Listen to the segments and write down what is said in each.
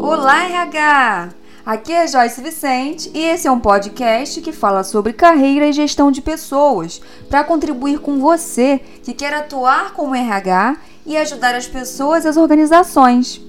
Olá, RH! Aqui é Joyce Vicente e esse é um podcast que fala sobre carreira e gestão de pessoas para contribuir com você que quer atuar como RH e ajudar as pessoas e as organizações.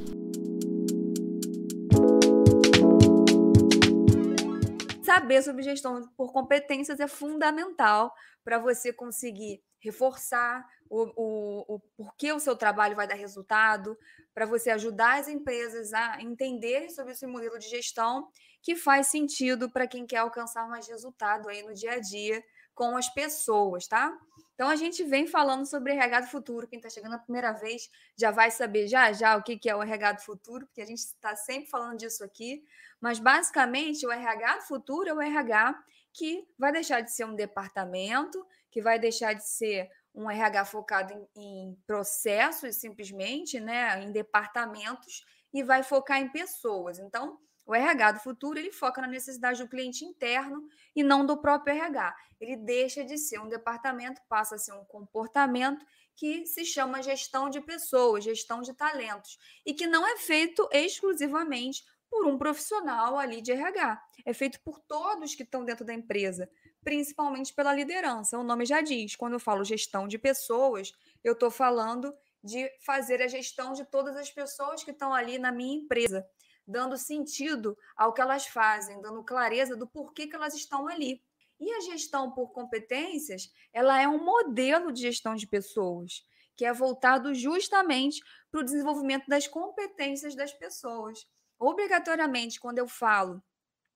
Saber sobre gestão por competências é fundamental para você conseguir reforçar o, o, o porquê o seu trabalho vai dar resultado, para você ajudar as empresas a entenderem sobre esse modelo de gestão que faz sentido para quem quer alcançar mais resultado aí no dia a dia com as pessoas, tá? Então a gente vem falando sobre RH do futuro. Quem está chegando a primeira vez já vai saber já já o que, que é o RH do futuro, porque a gente está sempre falando disso aqui. Mas basicamente o RH do futuro é o RH que vai deixar de ser um departamento, que vai deixar de ser um RH focado em, em processos simplesmente, né, em departamentos e vai focar em pessoas. Então, o RH do futuro ele foca na necessidade do cliente interno e não do próprio RH. Ele deixa de ser um departamento, passa a ser um comportamento que se chama gestão de pessoas, gestão de talentos, e que não é feito exclusivamente por um profissional ali de RH. É feito por todos que estão dentro da empresa, principalmente pela liderança. O nome já diz, quando eu falo gestão de pessoas, eu estou falando de fazer a gestão de todas as pessoas que estão ali na minha empresa, dando sentido ao que elas fazem, dando clareza do porquê que elas estão ali. E a gestão por competências, ela é um modelo de gestão de pessoas, que é voltado justamente para o desenvolvimento das competências das pessoas. Obrigatoriamente, quando eu falo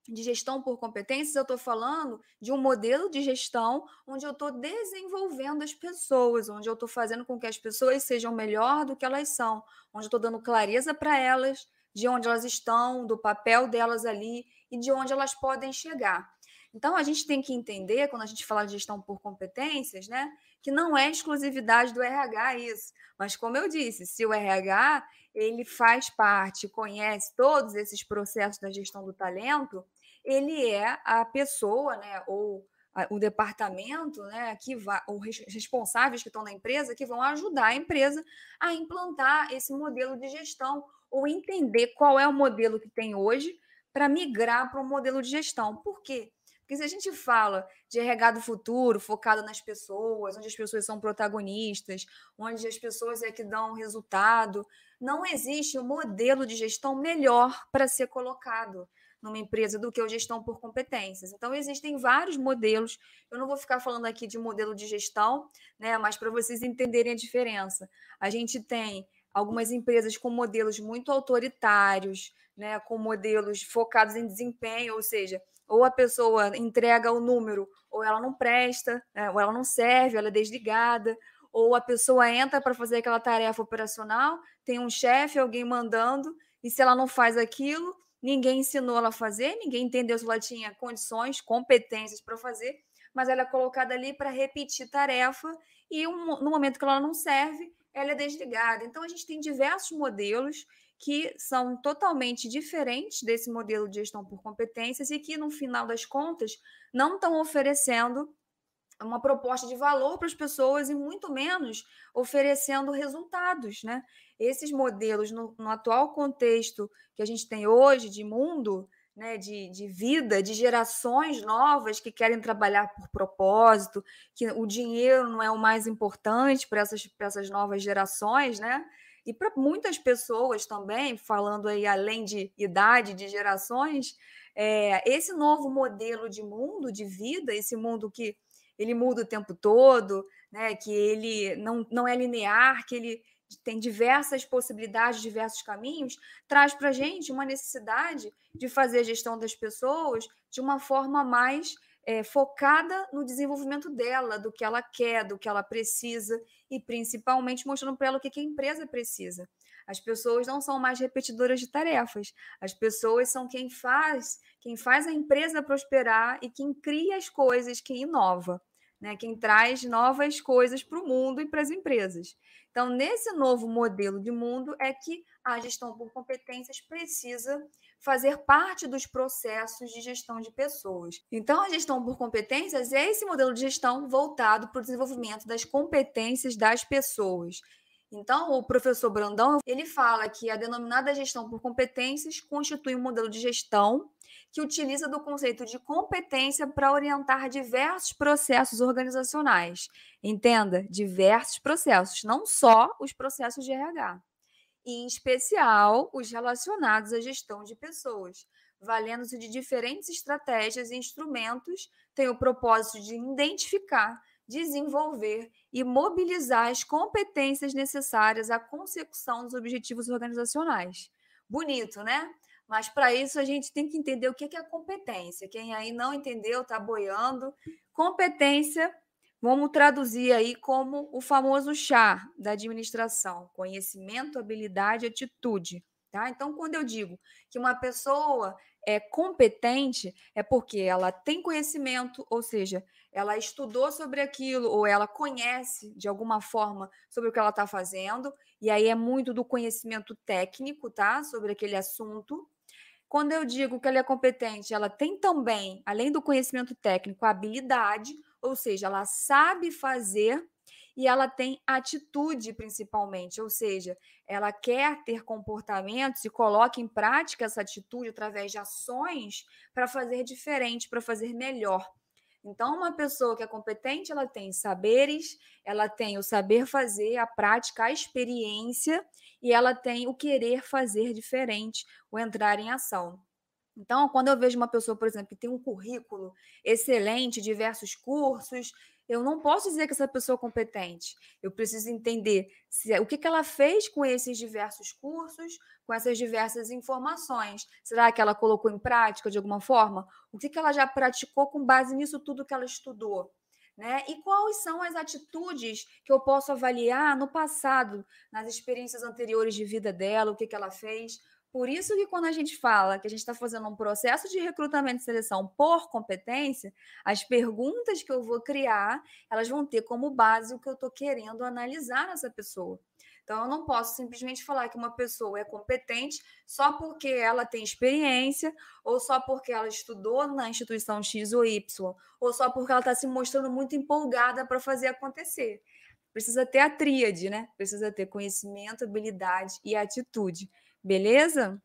de gestão por competências, eu estou falando de um modelo de gestão onde eu estou desenvolvendo as pessoas, onde eu estou fazendo com que as pessoas sejam melhor do que elas são, onde eu estou dando clareza para elas de onde elas estão, do papel delas ali e de onde elas podem chegar. Então, a gente tem que entender, quando a gente fala de gestão por competências, né, que não é exclusividade do RH isso. Mas, como eu disse, se o RH ele faz parte, conhece todos esses processos da gestão do talento, ele é a pessoa, né, ou o departamento, né, que vai, os responsáveis que estão na empresa, que vão ajudar a empresa a implantar esse modelo de gestão ou entender qual é o modelo que tem hoje para migrar para um modelo de gestão. Por quê? Porque se a gente fala de RH do futuro, focado nas pessoas, onde as pessoas são protagonistas, onde as pessoas é que dão resultado, não existe um modelo de gestão melhor para ser colocado numa empresa do que a gestão por competências. Então, existem vários modelos. Eu não vou ficar falando aqui de modelo de gestão, né? Mas para vocês entenderem a diferença. A gente tem algumas empresas com modelos muito autoritários, né? Com modelos focados em desempenho, ou seja, ou a pessoa entrega o número, ou ela não presta, né? ou ela não serve, ela é desligada, ou a pessoa entra para fazer aquela tarefa operacional, tem um chefe, alguém mandando, e se ela não faz aquilo, ninguém ensinou ela a fazer, ninguém entendeu se ela tinha condições, competências para fazer, mas ela é colocada ali para repetir tarefa, e um, no momento que ela não serve, ela é desligada. Então, a gente tem diversos modelos que são totalmente diferentes desse modelo de gestão por competências e que, no final das contas, não estão oferecendo uma proposta de valor para as pessoas e muito menos oferecendo resultados, né? Esses modelos no, no atual contexto que a gente tem hoje de mundo, né, de, de vida, de gerações novas que querem trabalhar por propósito, que o dinheiro não é o mais importante para essas, essas novas gerações, né? E para muitas pessoas também, falando aí além de idade, de gerações, é, esse novo modelo de mundo, de vida, esse mundo que ele muda o tempo todo, né, que ele não, não é linear, que ele tem diversas possibilidades, diversos caminhos, traz para a gente uma necessidade de fazer a gestão das pessoas de uma forma mais é, focada no desenvolvimento dela, do que ela quer, do que ela precisa e principalmente mostrando para ela o que, que a empresa precisa. As pessoas não são mais repetidoras de tarefas. As pessoas são quem faz, quem faz a empresa prosperar e quem cria as coisas, quem inova, né? Quem traz novas coisas para o mundo e para as empresas. Então, nesse novo modelo de mundo é que a gestão por competências precisa fazer parte dos processos de gestão de pessoas. Então, a gestão por competências é esse modelo de gestão voltado para o desenvolvimento das competências das pessoas. Então, o professor Brandão, ele fala que a denominada gestão por competências constitui um modelo de gestão que utiliza do conceito de competência para orientar diversos processos organizacionais. Entenda, diversos processos, não só os processos de RH, e em especial os relacionados à gestão de pessoas, valendo-se de diferentes estratégias e instrumentos, tem o propósito de identificar desenvolver e mobilizar as competências necessárias à consecução dos objetivos organizacionais. Bonito, né? Mas para isso a gente tem que entender o que é competência. Quem aí não entendeu está boiando. Competência, vamos traduzir aí como o famoso chá da administração: conhecimento, habilidade, atitude. Tá? Então, quando eu digo que uma pessoa é competente, é porque ela tem conhecimento, ou seja, ela estudou sobre aquilo, ou ela conhece de alguma forma sobre o que ela está fazendo, e aí é muito do conhecimento técnico, tá? Sobre aquele assunto. Quando eu digo que ela é competente, ela tem também, além do conhecimento técnico, a habilidade, ou seja, ela sabe fazer e ela tem atitude principalmente, ou seja, ela quer ter comportamentos e coloca em prática essa atitude através de ações para fazer diferente, para fazer melhor. Então, uma pessoa que é competente, ela tem saberes, ela tem o saber fazer, a prática, a experiência e ela tem o querer fazer diferente, o entrar em ação. Então, quando eu vejo uma pessoa, por exemplo, que tem um currículo excelente, diversos cursos, eu não posso dizer que essa pessoa é competente. Eu preciso entender se, o que, que ela fez com esses diversos cursos, com essas diversas informações. Será que ela colocou em prática de alguma forma? O que, que ela já praticou com base nisso tudo que ela estudou? Né? E quais são as atitudes que eu posso avaliar no passado, nas experiências anteriores de vida dela, o que, que ela fez? Por isso que quando a gente fala que a gente está fazendo um processo de recrutamento e seleção por competência, as perguntas que eu vou criar, elas vão ter como base o que eu estou querendo analisar nessa pessoa. Então, eu não posso simplesmente falar que uma pessoa é competente só porque ela tem experiência, ou só porque ela estudou na instituição X ou Y, ou só porque ela está se mostrando muito empolgada para fazer acontecer. Precisa ter a tríade, né? Precisa ter conhecimento, habilidade e atitude. Beleza?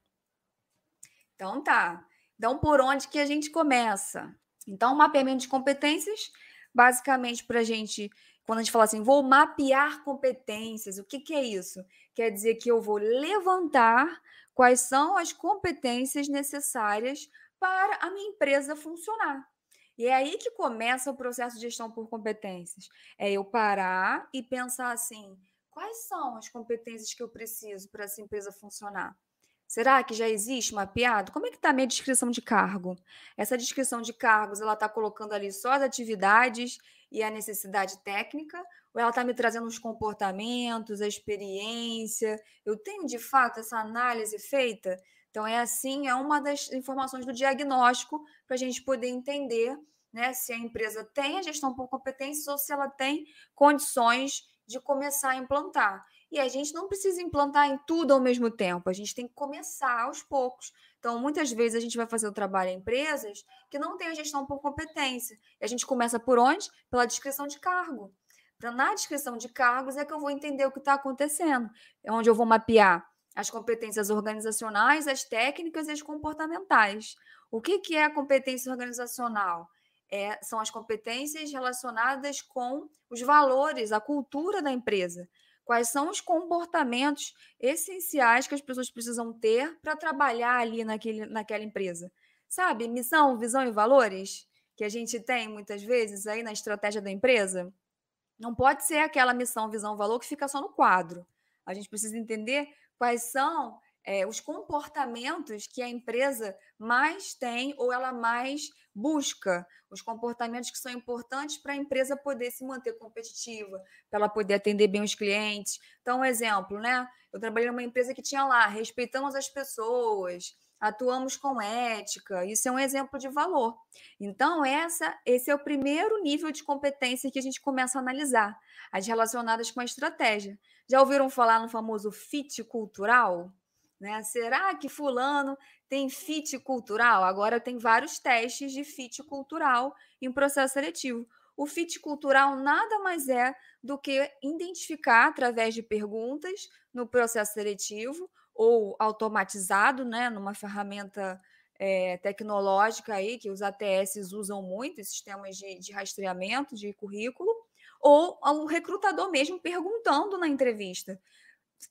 Então tá. Então, por onde que a gente começa? Então, mapeamento de competências, basicamente, para a gente, quando a gente fala assim, vou mapear competências, o que, que é isso? Quer dizer que eu vou levantar quais são as competências necessárias para a minha empresa funcionar. E é aí que começa o processo de gestão por competências. É eu parar e pensar assim: quais são as competências que eu preciso para essa empresa funcionar? Será que já existe mapeado? Como é que está a minha descrição de cargo? Essa descrição de cargos, ela está colocando ali só as atividades e a necessidade técnica? Ou ela está me trazendo os comportamentos, a experiência? Eu tenho, de fato, essa análise feita? Então, é assim, é uma das informações do diagnóstico para a gente poder entender né, se a empresa tem a gestão por competências ou se ela tem condições de começar a implantar. E a gente não precisa implantar em tudo ao mesmo tempo, a gente tem que começar aos poucos. Então, muitas vezes a gente vai fazer o trabalho em empresas que não têm a gestão por competência. E a gente começa por onde? Pela descrição de cargo. Então, na descrição de cargos é que eu vou entender o que está acontecendo, é onde eu vou mapear as competências organizacionais, as técnicas e as comportamentais. O que, que é a competência organizacional? É, são as competências relacionadas com os valores, a cultura da empresa. Quais são os comportamentos essenciais que as pessoas precisam ter para trabalhar ali naquele, naquela empresa? Sabe, missão, visão e valores que a gente tem muitas vezes aí na estratégia da empresa? Não pode ser aquela missão, visão, valor que fica só no quadro. A gente precisa entender quais são é, os comportamentos que a empresa mais tem ou ela mais busca, os comportamentos que são importantes para a empresa poder se manter competitiva, para ela poder atender bem os clientes. Então, um exemplo, né? Eu trabalhei numa empresa que tinha lá, respeitamos as pessoas, atuamos com ética, isso é um exemplo de valor. Então, essa, esse é o primeiro nível de competência que a gente começa a analisar, as relacionadas com a estratégia. Já ouviram falar no famoso fit cultural? Né? Será que fulano tem fit cultural? Agora tem vários testes de fit cultural em processo seletivo. o fit cultural nada mais é do que identificar através de perguntas no processo seletivo ou automatizado, né, numa ferramenta é, tecnológica aí que os ATS usam muito, sistemas de, de rastreamento de currículo, ou o recrutador mesmo perguntando na entrevista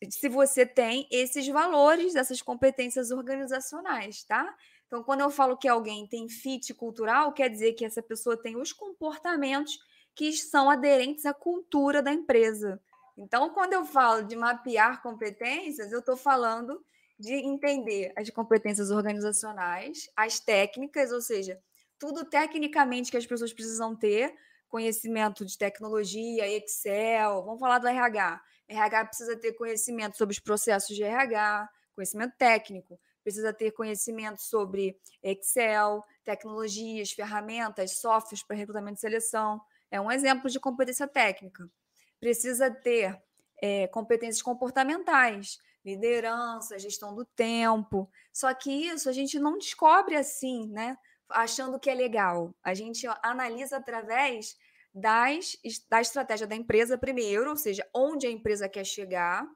se você tem esses valores, essas competências organizacionais, tá? Então, quando eu falo que alguém tem fit cultural, quer dizer que essa pessoa tem os comportamentos que são aderentes à cultura da empresa. Então, quando eu falo de mapear competências, eu estou falando de entender as competências organizacionais, as técnicas, ou seja, tudo tecnicamente que as pessoas precisam ter, conhecimento de tecnologia, Excel, vamos falar do RH. RH precisa ter conhecimento sobre os processos de RH, conhecimento técnico, precisa ter conhecimento sobre Excel, tecnologias, ferramentas, softwares para recrutamento e seleção. É um exemplo de competência técnica. Precisa ter é, competências comportamentais, liderança, gestão do tempo. Só que isso a gente não descobre assim, né? Achando que é legal. A gente analisa através das, da estratégia da empresa primeiro, ou seja, onde a empresa quer chegar,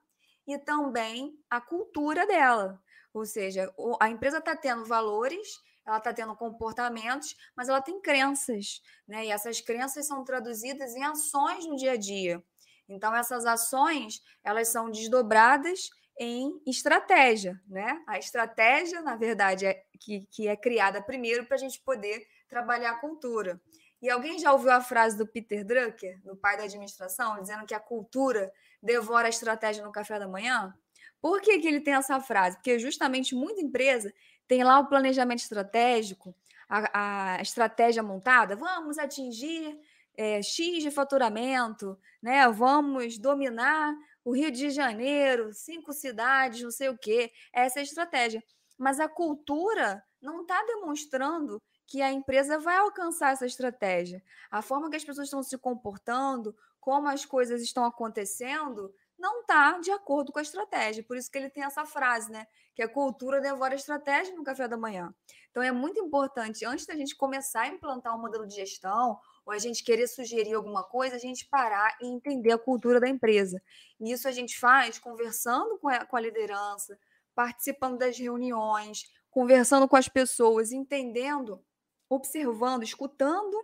e também a cultura dela. Ou seja, a empresa está tendo valores, ela está tendo comportamentos, mas ela tem crenças, né? E essas crenças são traduzidas em ações no dia a dia. Então, essas ações, elas são desdobradas em estratégia, né? A estratégia, na verdade, é que, que é criada primeiro para a gente poder trabalhar a cultura. E alguém já ouviu a frase do Peter Drucker, do pai da administração, dizendo que a cultura devora a estratégia no café da manhã? Por que, que ele tem essa frase? Porque justamente muita empresa tem lá o planejamento estratégico, a, a estratégia montada, vamos atingir é, X de faturamento, né? Vamos dominar o Rio de Janeiro, cinco cidades, não sei o quê. Essa é a estratégia. Mas a cultura não está demonstrando que a empresa vai alcançar essa estratégia. A forma que as pessoas estão se comportando, como as coisas estão acontecendo, não está de acordo com a estratégia. Por isso que ele tem essa frase, né? Que a cultura devora a estratégia no café da manhã. Então é muito importante, antes da gente começar a implantar um modelo de gestão ou a gente querer sugerir alguma coisa, a gente parar e entender a cultura da empresa. E isso a gente faz conversando com a, com a liderança, participando das reuniões, conversando com as pessoas, entendendo, observando, escutando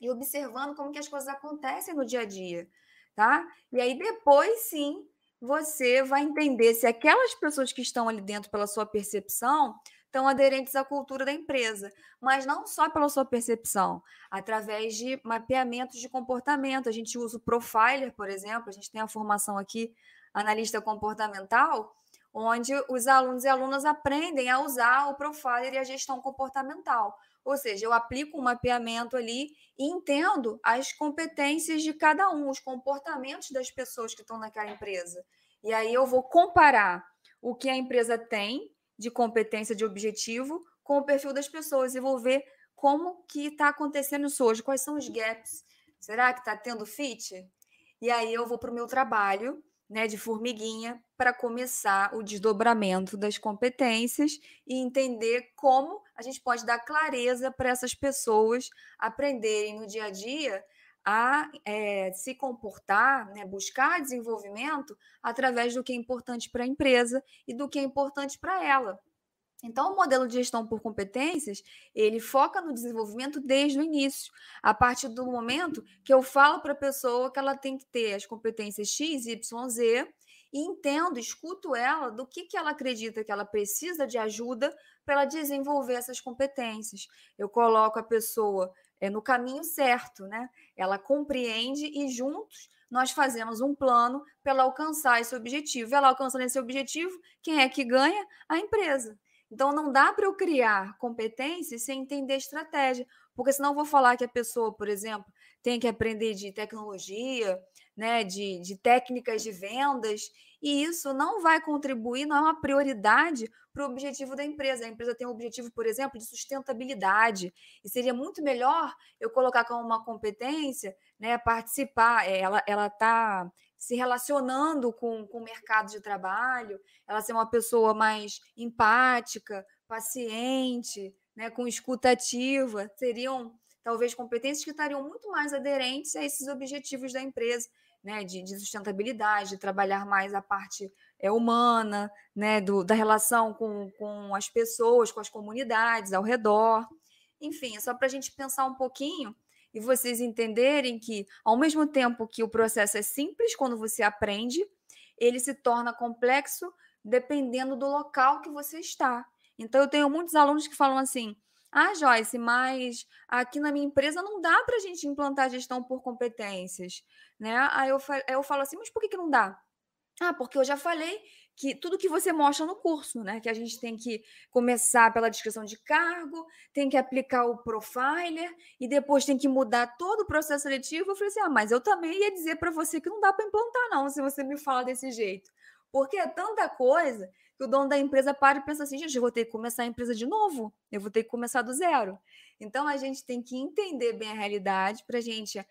e observando como que as coisas acontecem no dia a dia, tá? E aí depois sim você vai entender se aquelas pessoas que estão ali dentro pela sua percepção estão aderentes à cultura da empresa, mas não só pela sua percepção, através de mapeamentos de comportamento. A gente usa o profiler, por exemplo, a gente tem a formação aqui, analista comportamental, onde os alunos e alunas aprendem a usar o profiler e a gestão comportamental. Ou seja, eu aplico um mapeamento ali e entendo as competências de cada um, os comportamentos das pessoas que estão naquela empresa. E aí eu vou comparar o que a empresa tem de competência, de objetivo, com o perfil das pessoas e vou ver como que está acontecendo isso hoje, quais são os gaps. Será que está tendo fit? E aí eu vou para o meu trabalho né, de formiguinha para começar o desdobramento das competências e entender como a gente pode dar clareza para essas pessoas aprenderem no dia a dia a é, se comportar, né, buscar desenvolvimento através do que é importante para a empresa e do que é importante para ela. Então, o modelo de gestão por competências, ele foca no desenvolvimento desde o início, a partir do momento que eu falo para a pessoa que ela tem que ter as competências X, Y, Z, e entendo, escuto ela do que, que ela acredita que ela precisa de ajuda para ela desenvolver essas competências. Eu coloco a pessoa é, no caminho certo, né? Ela compreende e juntos nós fazemos um plano para ela alcançar esse objetivo. Ela alcançando esse objetivo, quem é que ganha? A empresa. Então não dá para eu criar competências sem entender estratégia, porque senão eu vou falar que a pessoa, por exemplo, tem que aprender de tecnologia, né, de, de técnicas de vendas, e isso não vai contribuir, não é uma prioridade para o objetivo da empresa. A empresa tem um objetivo, por exemplo, de sustentabilidade, e seria muito melhor eu colocar como uma competência, né, participar, é, ela está se relacionando com, com o mercado de trabalho, ela ser uma pessoa mais empática, paciente, né, com escutativa, seriam talvez competências que estariam muito mais aderentes a esses objetivos da empresa, né, de, de sustentabilidade, de trabalhar mais a parte é, humana, né, do, da relação com, com as pessoas, com as comunidades ao redor. Enfim, é só para a gente pensar um pouquinho e vocês entenderem que, ao mesmo tempo que o processo é simples quando você aprende, ele se torna complexo dependendo do local que você está. Então, eu tenho muitos alunos que falam assim: ah, Joyce, mas aqui na minha empresa não dá para a gente implantar gestão por competências. Né? Aí eu, eu falo assim: mas por que, que não dá? Ah, porque eu já falei que tudo que você mostra no curso, né? Que a gente tem que começar pela descrição de cargo, tem que aplicar o profiler e depois tem que mudar todo o processo seletivo. Eu falei assim: ah, mas eu também ia dizer para você que não dá para implantar, não, se você me fala desse jeito. Porque é tanta coisa que o dono da empresa para e pensa assim: gente, eu vou ter que começar a empresa de novo, eu vou ter que começar do zero. Então a gente tem que entender bem a realidade para a gente,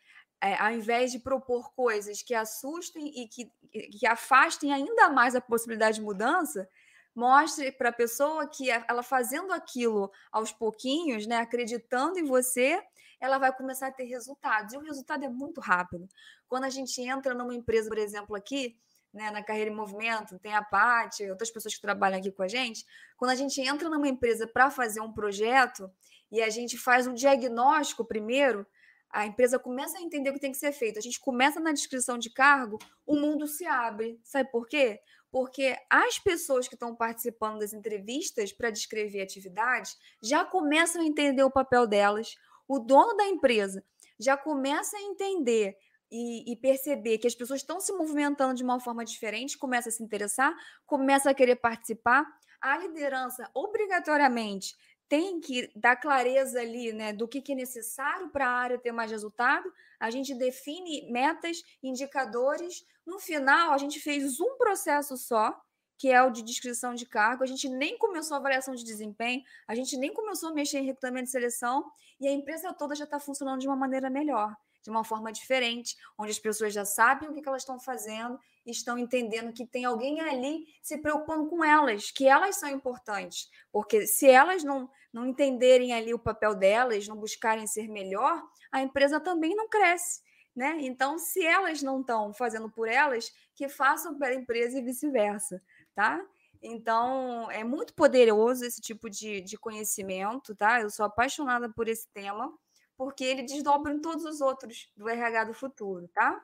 é, ao invés de propor coisas que assustem e que, que afastem ainda mais a possibilidade de mudança, mostre para a pessoa que ela fazendo aquilo aos pouquinhos, né, acreditando em você, ela vai começar a ter resultados. E o resultado é muito rápido. Quando a gente entra numa empresa, por exemplo, aqui, né, na Carreira em Movimento, tem a Paty, outras pessoas que trabalham aqui com a gente. Quando a gente entra numa empresa para fazer um projeto e a gente faz um diagnóstico primeiro, a empresa começa a entender o que tem que ser feito. A gente começa na descrição de cargo, o mundo se abre. Sabe por quê? Porque as pessoas que estão participando das entrevistas para descrever atividades já começam a entender o papel delas. O dono da empresa já começa a entender e, e, perceber que as pessoas estão se movimentando de uma forma diferente, começa a se interessar, começa a querer participar. A liderança, obrigatoriamente, tem que dar clareza ali né, do que, que é necessário para a área ter mais resultado. A gente define metas, indicadores. No final, a gente fez um processo só, que é o de descrição de cargo. A gente nem começou a avaliação de desempenho, a gente nem começou a mexer em recrutamento de seleção, e a empresa toda já está funcionando de uma maneira melhor de uma forma diferente, onde as pessoas já sabem o que elas estão fazendo estão entendendo que tem alguém ali se preocupando com elas, que elas são importantes. Porque se elas não, não entenderem ali o papel delas, não buscarem ser melhor, a empresa também não cresce. Né? Então, se elas não estão fazendo por elas, que façam pela empresa e vice-versa, tá? Então, é muito poderoso esse tipo de, de conhecimento, tá? Eu sou apaixonada por esse tema porque ele desdobra em todos os outros do RH do futuro, tá?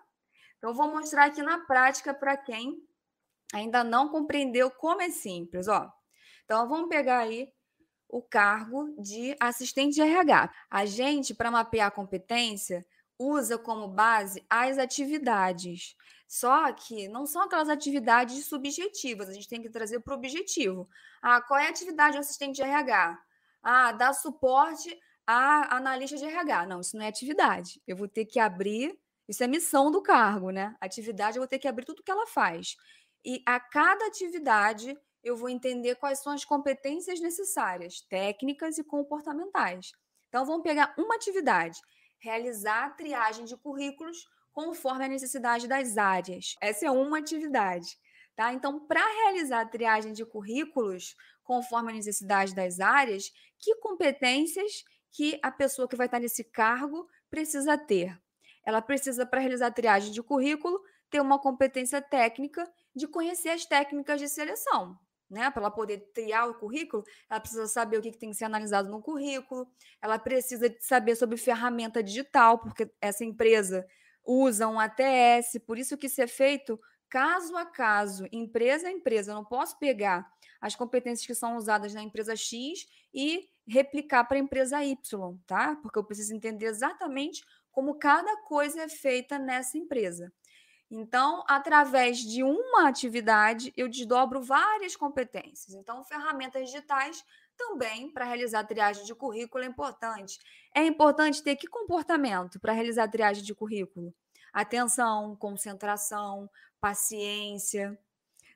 Então, vou mostrar aqui na prática para quem ainda não compreendeu como é simples, ó. Então, vamos pegar aí o cargo de assistente de RH. A gente, para mapear a competência, usa como base as atividades. Só que não são aquelas atividades subjetivas, a gente tem que trazer para o objetivo. Ah, qual é a atividade do assistente de RH? Ah, dar suporte a analista de RH. Não, isso não é atividade. Eu vou ter que abrir, isso é missão do cargo, né? Atividade, eu vou ter que abrir tudo que ela faz. E a cada atividade, eu vou entender quais são as competências necessárias, técnicas e comportamentais. Então, vamos pegar uma atividade, realizar a triagem de currículos conforme a necessidade das áreas. Essa é uma atividade. Tá? Então, para realizar a triagem de currículos conforme a necessidade das áreas, que competências que a pessoa que vai estar nesse cargo precisa ter. Ela precisa, para realizar a triagem de currículo, ter uma competência técnica de conhecer as técnicas de seleção. Né? Para ela poder triar o currículo, ela precisa saber o que tem que ser analisado no currículo, ela precisa saber sobre ferramenta digital, porque essa empresa usa um ATS, por isso que isso é feito caso a caso, empresa a empresa. Eu não posso pegar as competências que são usadas na empresa X e replicar para a empresa Y, tá? Porque eu preciso entender exatamente como cada coisa é feita nessa empresa. Então, através de uma atividade, eu desdobro várias competências. Então, ferramentas digitais também para realizar triagem de currículo é importante. É importante ter que comportamento para realizar triagem de currículo? Atenção, concentração, paciência.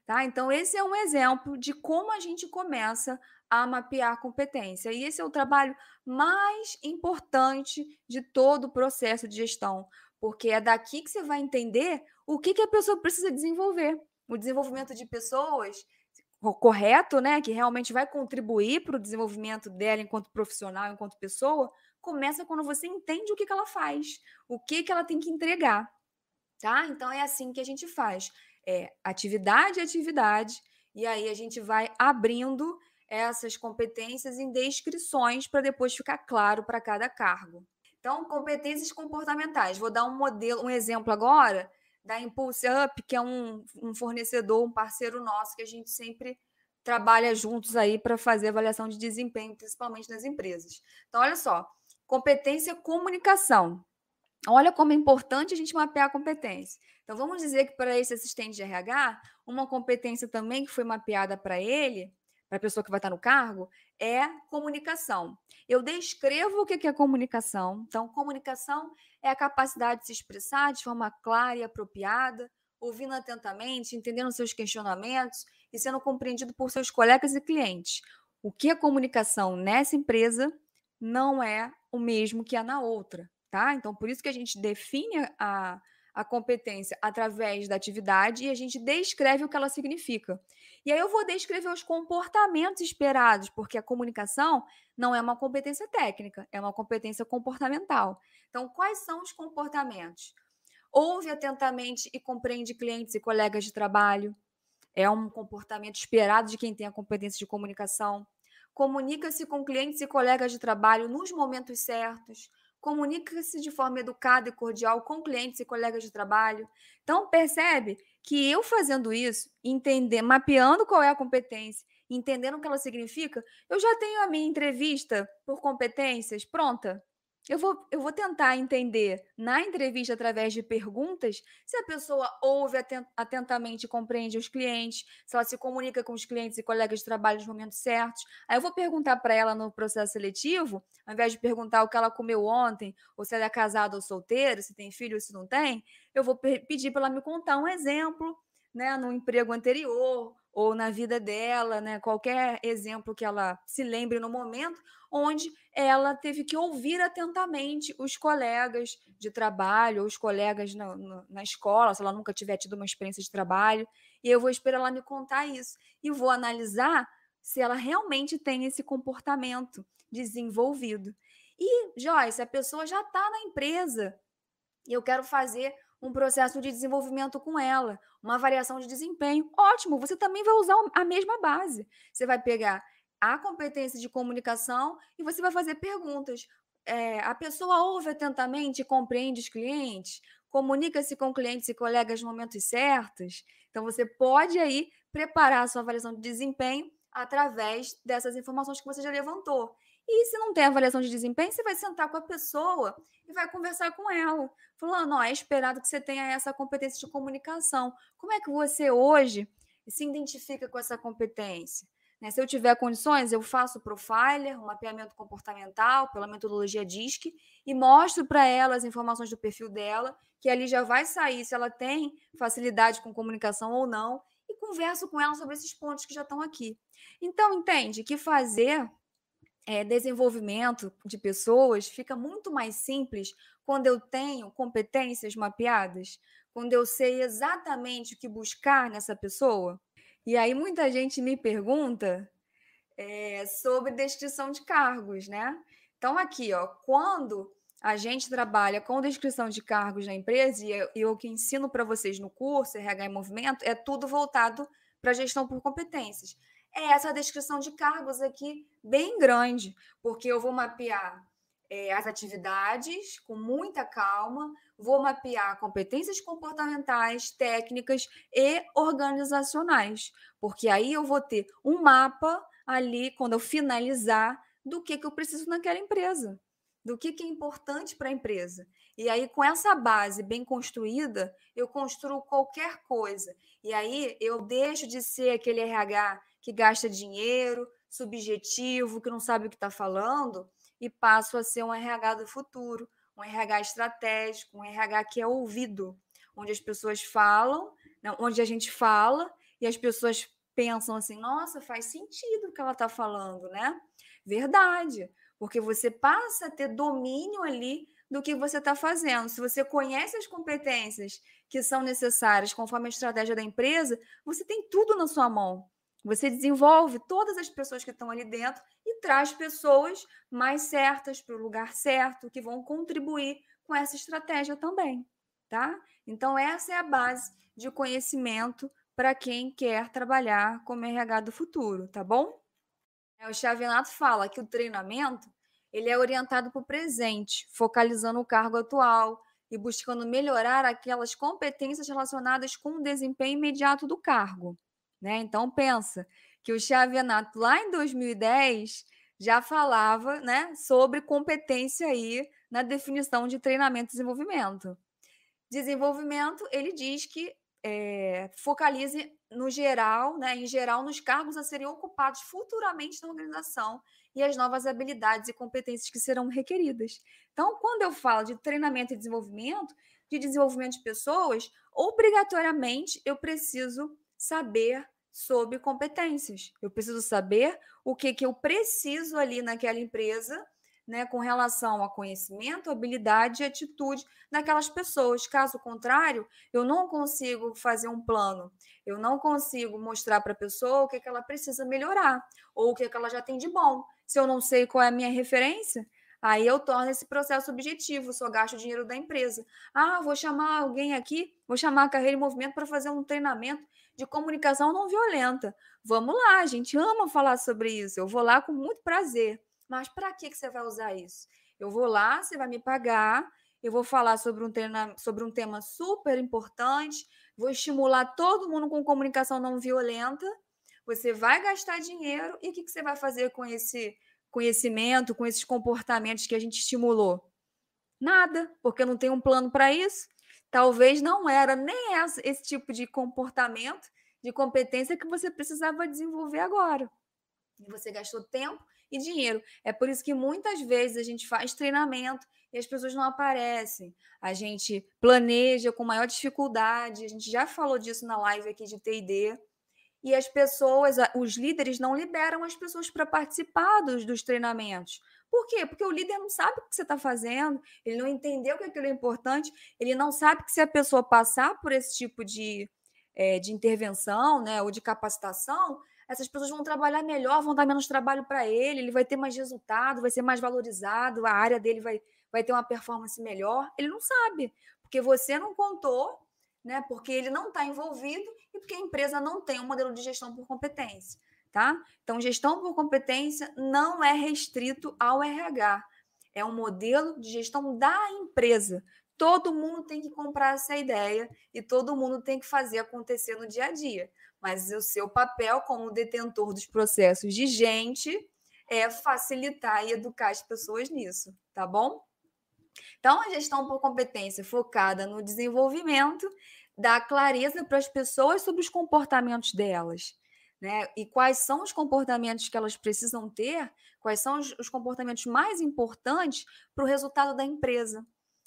Tá? Então, esse é um exemplo de como a gente começa a mapear competência. E esse é o trabalho mais importante de todo o processo de gestão, porque é daqui que você vai entender o que, que a pessoa precisa desenvolver. O desenvolvimento de pessoas correto, né, que realmente vai contribuir para o desenvolvimento dela enquanto profissional, enquanto pessoa, começa quando você entende o que, que ela faz, o que, que ela tem que entregar. Tá? Então é assim que a gente faz. É atividade, atividade, e aí a gente vai abrindo essas competências em descrições para depois ficar claro para cada cargo. Então, competências comportamentais. Vou dar um modelo, um exemplo agora da Impulse Up, que é um, um fornecedor, um parceiro nosso que a gente sempre trabalha juntos aí para fazer avaliação de desempenho, principalmente nas empresas. Então, olha só, competência comunicação. Olha como é importante a gente mapear a competência. Então, vamos dizer que para esse assistente de RH, uma competência também que foi mapeada para ele, para a pessoa que vai estar no cargo, é comunicação. Eu descrevo o que é comunicação. Então, comunicação é a capacidade de se expressar de forma clara e apropriada, ouvindo atentamente, entendendo seus questionamentos e sendo compreendido por seus colegas e clientes. O que é comunicação nessa empresa não é o mesmo que é na outra, tá? Então, por isso que a gente define a, a competência através da atividade e a gente descreve o que ela significa. E aí eu vou descrever os comportamentos esperados, porque a comunicação não é uma competência técnica, é uma competência comportamental. Então, quais são os comportamentos? Ouve atentamente e compreende clientes e colegas de trabalho. É um comportamento esperado de quem tem a competência de comunicação. Comunica-se com clientes e colegas de trabalho nos momentos certos comunica-se de forma educada e cordial com clientes e colegas de trabalho. Então, percebe que eu fazendo isso, entender, mapeando qual é a competência, entendendo o que ela significa, eu já tenho a minha entrevista por competências pronta. Eu vou, eu vou tentar entender na entrevista, através de perguntas, se a pessoa ouve atentamente e compreende os clientes, se ela se comunica com os clientes e colegas de trabalho nos momentos certos. Aí eu vou perguntar para ela no processo seletivo, ao invés de perguntar o que ela comeu ontem, ou se ela é casada ou solteira, se tem filho ou se não tem, eu vou pedir para ela me contar um exemplo né, no emprego anterior ou na vida dela, né, qualquer exemplo que ela se lembre no momento, onde ela teve que ouvir atentamente os colegas de trabalho, ou os colegas na, na, na escola, se ela nunca tiver tido uma experiência de trabalho, e eu vou esperar ela me contar isso e vou analisar se ela realmente tem esse comportamento desenvolvido. E, Joyce, a pessoa já está na empresa e eu quero fazer um processo de desenvolvimento com ela, uma variação de desempenho. Ótimo, você também vai usar a mesma base. Você vai pegar a competência de comunicação e você vai fazer perguntas. É, a pessoa ouve atentamente e compreende os clientes, comunica-se com clientes e colegas nos momentos certos. Então, você pode aí preparar a sua avaliação de desempenho através dessas informações que você já levantou. E se não tem avaliação de desempenho, você vai sentar com a pessoa e vai conversar com ela, falando: ó, é esperado que você tenha essa competência de comunicação. Como é que você hoje se identifica com essa competência? Né? Se eu tiver condições, eu faço profiler, um mapeamento comportamental pela metodologia DISC e mostro para ela as informações do perfil dela, que ali já vai sair se ela tem facilidade com comunicação ou não, e converso com ela sobre esses pontos que já estão aqui. Então, entende que fazer é, desenvolvimento de pessoas fica muito mais simples quando eu tenho competências mapeadas, quando eu sei exatamente o que buscar nessa pessoa. E aí muita gente me pergunta é, sobre descrição de cargos, né? Então aqui, ó, quando a gente trabalha com descrição de cargos na empresa e o que ensino para vocês no curso RH em Movimento é tudo voltado para gestão por competências é essa descrição de cargos aqui bem grande, porque eu vou mapear é, as atividades com muita calma, vou mapear competências comportamentais, técnicas e organizacionais, porque aí eu vou ter um mapa ali, quando eu finalizar, do que, que eu preciso naquela empresa, do que, que é importante para a empresa. E aí, com essa base bem construída, eu construo qualquer coisa. E aí, eu deixo de ser aquele RH que gasta dinheiro, subjetivo, que não sabe o que está falando, e passo a ser um RH do futuro, um RH estratégico, um RH que é ouvido, onde as pessoas falam, onde a gente fala e as pessoas pensam assim: nossa, faz sentido o que ela está falando, né? Verdade, porque você passa a ter domínio ali do que você está fazendo. Se você conhece as competências que são necessárias conforme a estratégia da empresa, você tem tudo na sua mão Você desenvolve todas as pessoas que estão ali dentro e traz pessoas mais certas para o lugar certo, que vão contribuir com essa estratégia também, tá? Então, essa é a base de conhecimento para quem quer trabalhar como RH do futuro, tá bom? É, o Xavenato fala que o treinamento ele é orientado para o presente, focalizando o cargo atual e buscando melhorar aquelas competências relacionadas com o desempenho imediato do cargo. Né? Então pensa que o Xavenato lá em 2010 já falava né, sobre competência aí na definição de treinamento e desenvolvimento. Desenvolvimento, ele diz que é, focalize no geral, né, em geral, nos cargos a serem ocupados futuramente na organização e as novas habilidades e competências que serão requeridas. Então, quando eu falo de treinamento e desenvolvimento, de desenvolvimento de pessoas, obrigatoriamente eu preciso saber sobre competências. Eu preciso saber o que, que eu preciso ali naquela empresa né, com relação a conhecimento, habilidade e atitude daquelas pessoas. Caso contrário, eu não consigo fazer um plano, eu não consigo mostrar para a pessoa o que, que ela precisa melhorar ou o que, que ela já tem de bom. Se eu não sei qual é a minha referência, aí eu torno esse processo objetivo, só gasto o dinheiro da empresa. Ah, vou chamar alguém aqui, vou chamar a Carreira em Movimento para fazer um treinamento de comunicação não violenta. Vamos lá, a gente ama falar sobre isso. Eu vou lá com muito prazer. Mas para que, que você vai usar isso? Eu vou lá, você vai me pagar, eu vou falar sobre um, tema, sobre um tema super importante, vou estimular todo mundo com comunicação não violenta. Você vai gastar dinheiro e o que, que você vai fazer com esse conhecimento, com esses comportamentos que a gente estimulou? Nada, porque não tem um plano para isso. Talvez não era nem esse tipo de comportamento, de competência que você precisava desenvolver agora. E você gastou tempo e dinheiro. É por isso que muitas vezes a gente faz treinamento e as pessoas não aparecem. A gente planeja com maior dificuldade. A gente já falou disso na live aqui de TD. E as pessoas, os líderes não liberam as pessoas para participar dos, dos treinamentos. Por quê? Porque o líder não sabe o que você está fazendo, ele não entendeu que aquilo é importante, ele não sabe que se a pessoa passar por esse tipo de, é, de intervenção né, ou de capacitação, essas pessoas vão trabalhar melhor, vão dar menos trabalho para ele, ele vai ter mais resultado, vai ser mais valorizado, a área dele vai, vai ter uma performance melhor. Ele não sabe, porque você não contou, né? Porque ele não está envolvido e porque a empresa não tem um modelo de gestão por competência, tá? Então, gestão por competência não é restrito ao RH. É um modelo de gestão da empresa. Todo mundo tem que comprar essa ideia e todo mundo tem que fazer acontecer no dia a dia mas o seu papel como detentor dos processos de gente é facilitar e educar as pessoas nisso, tá bom? Então, a gestão por competência focada no desenvolvimento dá clareza para as pessoas sobre os comportamentos delas, né? E quais são os comportamentos que elas precisam ter, quais são os comportamentos mais importantes para o resultado da empresa.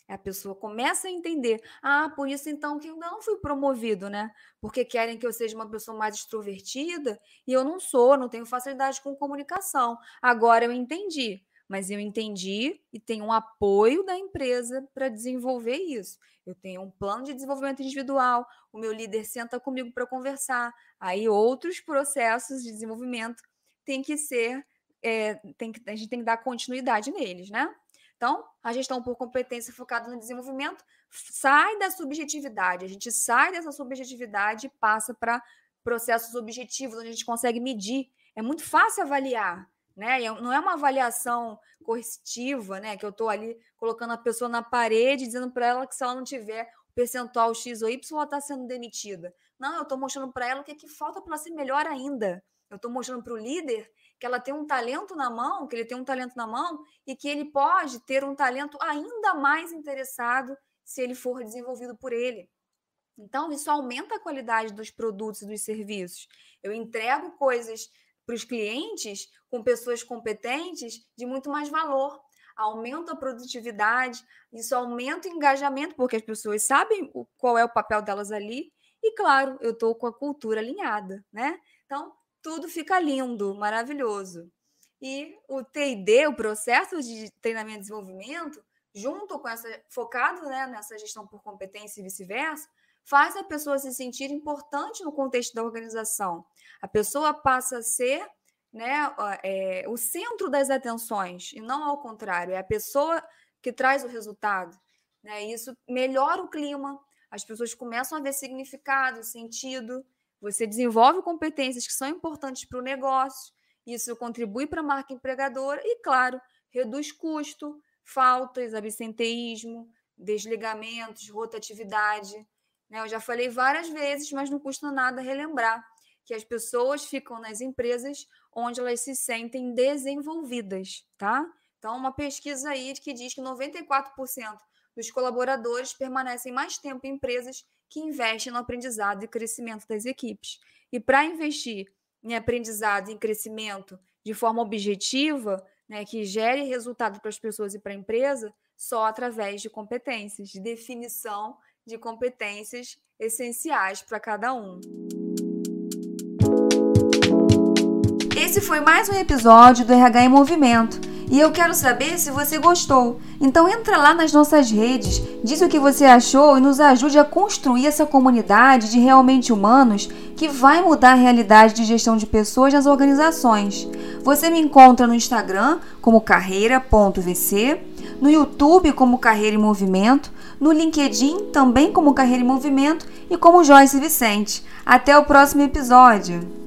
A pessoa começa a entender, ah, por isso então que eu não fui promovido, né? Porque querem que eu seja uma pessoa mais extrovertida e eu não sou, não tenho facilidade com comunicação. Agora eu entendi, mas eu entendi e tenho um apoio da empresa para desenvolver isso. Eu tenho um plano de desenvolvimento individual, o meu líder senta comigo para conversar. Aí outros processos de desenvolvimento têm que ser, é, tem que, a gente tem que dar continuidade neles, né? Então, a gestão por competência focada no desenvolvimento sai da subjetividade, a gente sai dessa subjetividade e passa para processos objetivos, onde a gente consegue medir. É muito fácil avaliar, né? Não é uma avaliação coercitiva, né? Que eu estou ali colocando a pessoa na parede, dizendo para ela que se ela não tiver o percentual X ou Y, ela está sendo demitida. Não, eu estou mostrando para ela o que, é que falta para ela ser melhor ainda. Eu estou mostrando para o líder que ela tem um talento na mão, que ele tem um talento na mão e que ele pode ter um talento ainda mais interessado se ele for desenvolvido por ele. Então, isso aumenta a qualidade dos produtos e dos serviços. Eu entrego coisas para os clientes com pessoas competentes de muito mais valor. Aumenta a produtividade, isso aumenta o engajamento, porque as pessoas sabem qual é o papel delas ali. E, claro, eu estou com a cultura alinhada, né? Então, tudo fica lindo, maravilhoso. E o TD, o processo de treinamento e desenvolvimento, junto com essa, focado né, nessa gestão por competência e vice-versa, faz a pessoa se sentir importante no contexto da organização. A pessoa passa a ser né, é, o centro das atenções, e não ao contrário, é a pessoa que traz o resultado. Né? Isso melhora o clima, as pessoas começam a ver significado, sentido, você desenvolve competências que são importantes para o negócio, isso contribui para a marca empregadora e, claro, reduz custo, faltas, absenteísmo, desligamentos, rotatividade. Né? Eu já falei várias vezes, mas não custa nada relembrar que as pessoas ficam nas empresas onde elas se sentem desenvolvidas, tá? Então, uma pesquisa aí que diz que 94% dos colaboradores permanecem mais tempo em empresas que investem no aprendizado e crescimento das equipes. E para investir em aprendizado e em crescimento de forma objetiva, né, que gere resultado para as pessoas e para a empresa, só através de competências, de definição de competências essenciais para cada um. Esse foi mais um episódio do RH em Movimento. E eu quero saber se você gostou. Então entra lá nas nossas redes, diz o que você achou e nos ajude a construir essa comunidade de realmente humanos que vai mudar a realidade de gestão de pessoas nas organizações. Você me encontra no Instagram como carreira.vc, no YouTube como Carreira em Movimento, no LinkedIn também como Carreira em Movimento e como Joyce Vicente. Até o próximo episódio!